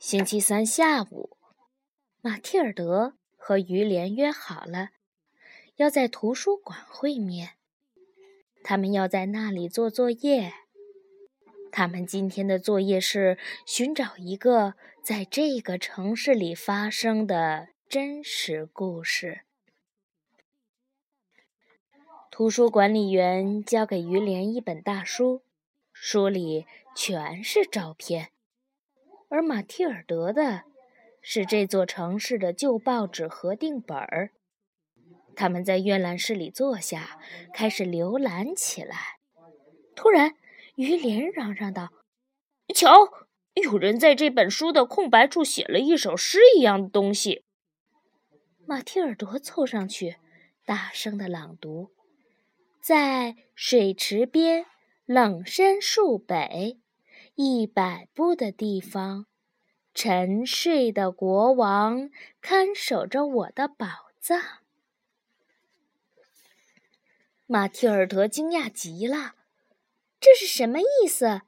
星期三下午，马蒂尔德和于连约好了，要在图书馆会面。他们要在那里做作业。他们今天的作业是寻找一个在这个城市里发生的真实故事。图书管理员交给于连一本大书，书里全是照片。而马蒂尔德的是这座城市的旧报纸和定本儿。他们在阅览室里坐下，开始浏览起来。突然，于连嚷嚷道：“瞧，有人在这本书的空白处写了一首诗一样的东西。”马蒂尔德凑上去，大声的朗读：“在水池边，冷杉树北。”一百步的地方，沉睡的国王看守着我的宝藏。马蒂尔德惊讶极了，这是什么意思？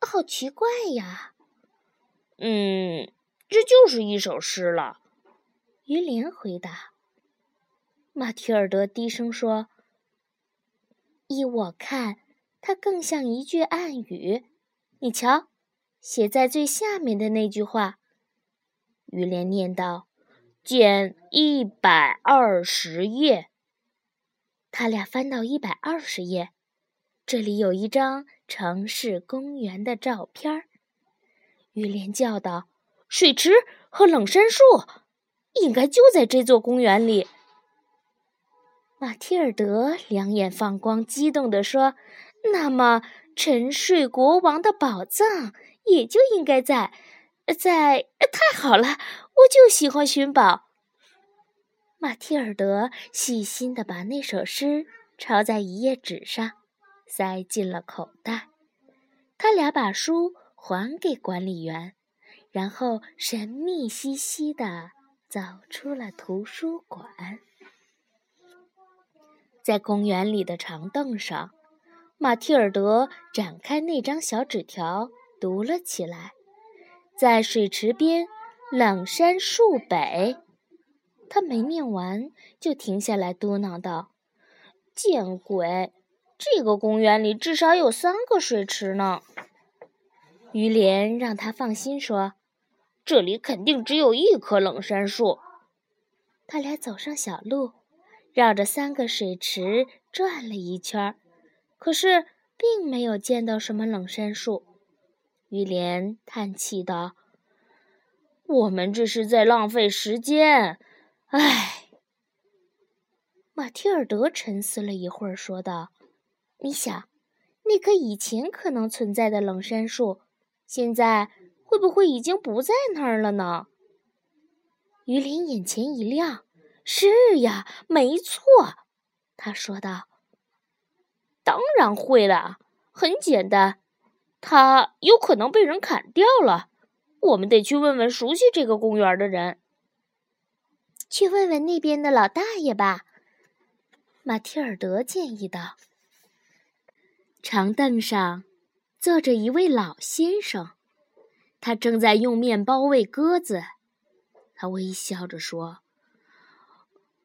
好奇怪呀！嗯，这就是一首诗了。于连回答。马蒂尔德低声说：“依我看，它更像一句暗语。”你瞧，写在最下面的那句话。于连念道：“减一百二十页。”他俩翻到一百二十页，这里有一张城市公园的照片儿。于连叫道：“水池和冷杉树，应该就在这座公园里。”马蒂尔德两眼放光，激动地说：“那么……”沉睡国王的宝藏也就应该在，在太好了！我就喜欢寻宝。马蒂尔德细心地把那首诗抄在一页纸上，塞进了口袋。他俩把书还给管理员，然后神秘兮兮地走出了图书馆，在公园里的长凳上。马蒂尔德展开那张小纸条，读了起来。在水池边，冷杉树北。他没念完，就停下来嘟囔道：“见鬼！这个公园里至少有三个水池呢。”于连让他放心说：“这里肯定只有一棵冷杉树。”他俩走上小路，绕着三个水池转了一圈儿。可是，并没有见到什么冷杉树。于连叹气道：“我们这是在浪费时间。”唉。马蒂尔德沉思了一会儿，说道：“你想，那棵以前可能存在的冷杉树，现在会不会已经不在那儿了呢？”于连眼前一亮：“是呀，没错。”他说道。当然会了，很简单，它有可能被人砍掉了。我们得去问问熟悉这个公园的人。去问问那边的老大爷吧，马蒂尔德建议道。长凳上坐着一位老先生，他正在用面包喂鸽子。他微笑着说：“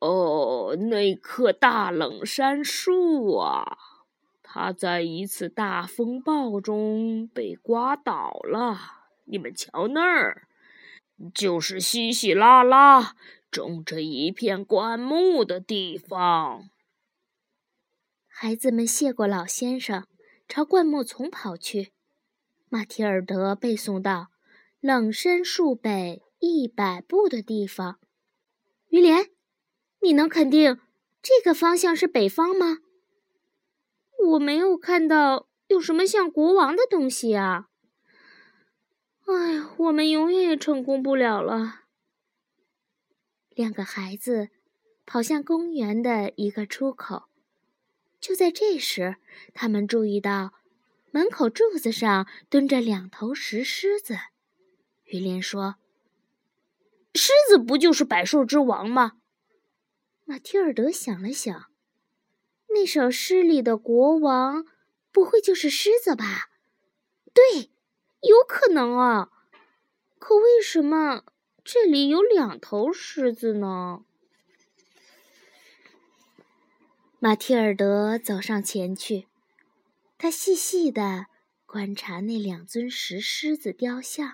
哦，那棵大冷杉树啊。”他在一次大风暴中被刮倒了，你们瞧那儿，就是稀稀拉拉种着一片灌木的地方。孩子们谢过老先生，朝灌木丛跑去。马提尔德背诵道：“冷杉树北一百步的地方。”于连，你能肯定这个方向是北方吗？我没有看到有什么像国王的东西啊！哎呀，我们永远也成功不了了。两个孩子跑向公园的一个出口，就在这时，他们注意到门口柱子上蹲着两头石狮子。于林说：“狮子不就是百兽之王吗？”马蒂尔德想了想。那首诗里的国王，不会就是狮子吧？对，有可能啊。可为什么这里有两头狮子呢？马蒂尔德走上前去，他细细的观察那两尊石狮子雕像，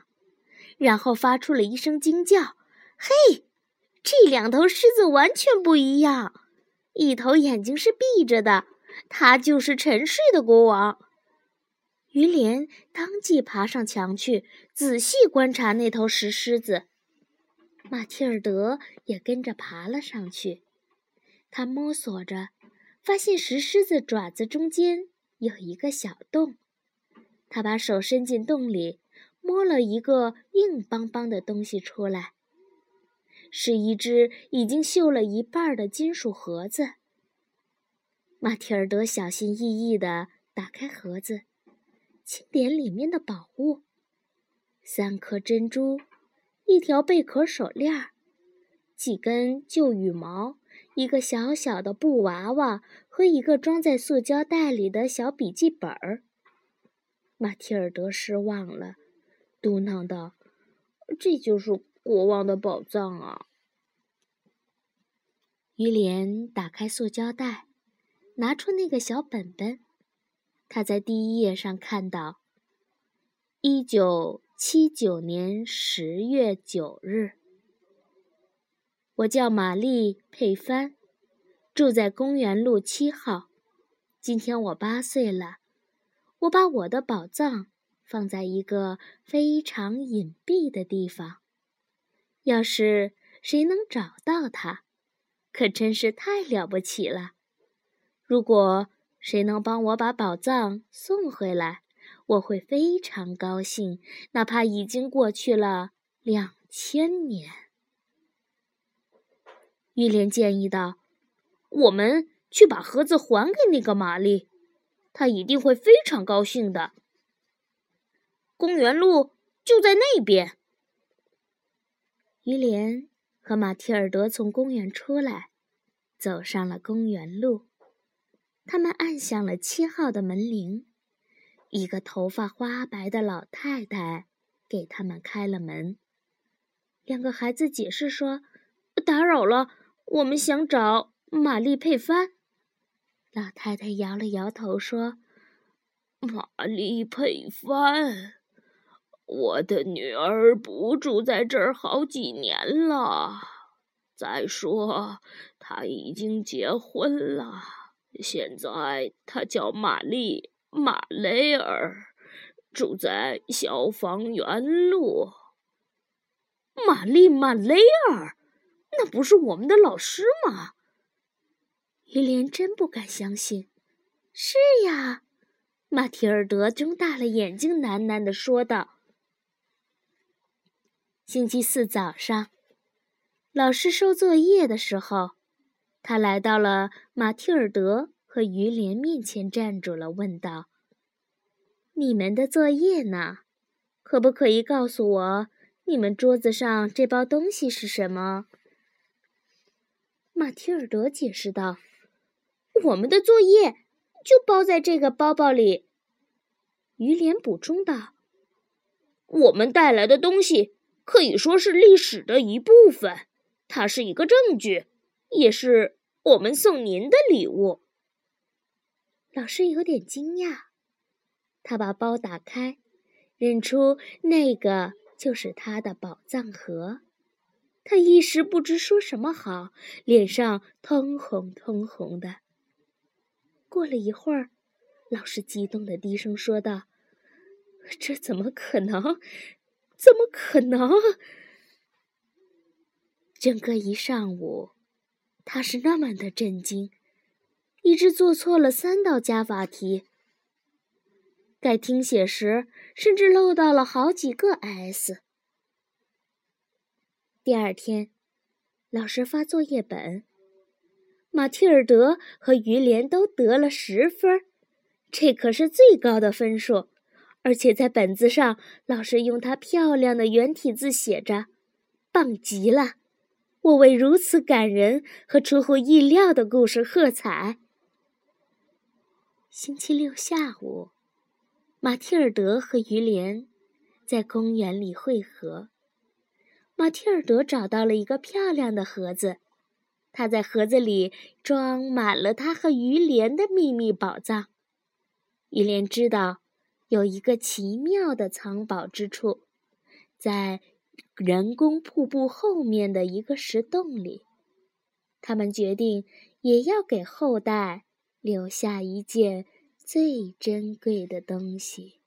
然后发出了一声惊叫：“嘿，这两头狮子完全不一样！一头眼睛是闭着的，他就是沉睡的国王。”于连当即爬上墙去，仔细观察那头石狮子。马蒂尔德也跟着爬了上去，他摸索着。发现石狮子爪子中间有一个小洞，他把手伸进洞里，摸了一个硬邦邦的东西出来，是一只已经锈了一半的金属盒子。马提尔德小心翼翼地打开盒子，清点里面的宝物：三颗珍珠，一条贝壳手链，几根旧羽毛。一个小小的布娃娃和一个装在塑胶袋里的小笔记本儿。马提尔德失望了，嘟囔道：“这就是国王的宝藏啊！”于连打开塑胶袋，拿出那个小本本。他在第一页上看到：“一九七九年十月九日。”我叫玛丽·佩帆，住在公园路七号。今天我八岁了。我把我的宝藏放在一个非常隐蔽的地方。要是谁能找到它，可真是太了不起了。如果谁能帮我把宝藏送回来，我会非常高兴，哪怕已经过去了两千年。玉莲建议道：“我们去把盒子还给那个玛丽，她一定会非常高兴的。公园路就在那边。”于莲和马蒂尔德从公园出来，走上了公园路。他们按响了七号的门铃，一个头发花白的老太太给他们开了门。两个孩子解释说：“打扰了。”我们想找玛丽佩帆。老太太摇了摇头说：“玛丽佩帆，我的女儿不住在这儿好几年了。再说，她已经结婚了。现在她叫玛丽·马雷尔，住在消防员路。玛丽·马雷尔。”那不是我们的老师吗？伊莲真不敢相信。是呀，马提尔德睁大了眼睛，喃喃地说道。星期四早上，老师收作业的时候，他来到了马提尔德和于连面前，站住了，问道：“你们的作业呢？可不可以告诉我，你们桌子上这包东西是什么？”马提尔德解释道：“我们的作业就包在这个包包里。”于连补充道：“我们带来的东西可以说是历史的一部分，它是一个证据，也是我们送您的礼物。”老师有点惊讶，他把包打开，认出那个就是他的宝藏盒。他一时不知说什么好，脸上通红通红的。过了一会儿，老师激动的低声说道：“这怎么可能？怎么可能？” 整个一上午，他是那么的震惊，以致做错了三道加法题。在听写时，甚至漏到了好几个 S。第二天，老师发作业本，马蒂尔德和于连都得了十分，这可是最高的分数。而且在本子上，老师用他漂亮的圆体字写着：“棒极了！我为如此感人和出乎意料的故事喝彩。”星期六下午，马蒂尔德和于连在公园里会合。马蒂尔德找到了一个漂亮的盒子，他在盒子里装满了他和于连的秘密宝藏。于连知道有一个奇妙的藏宝之处，在人工瀑布后面的一个石洞里。他们决定也要给后代留下一件最珍贵的东西。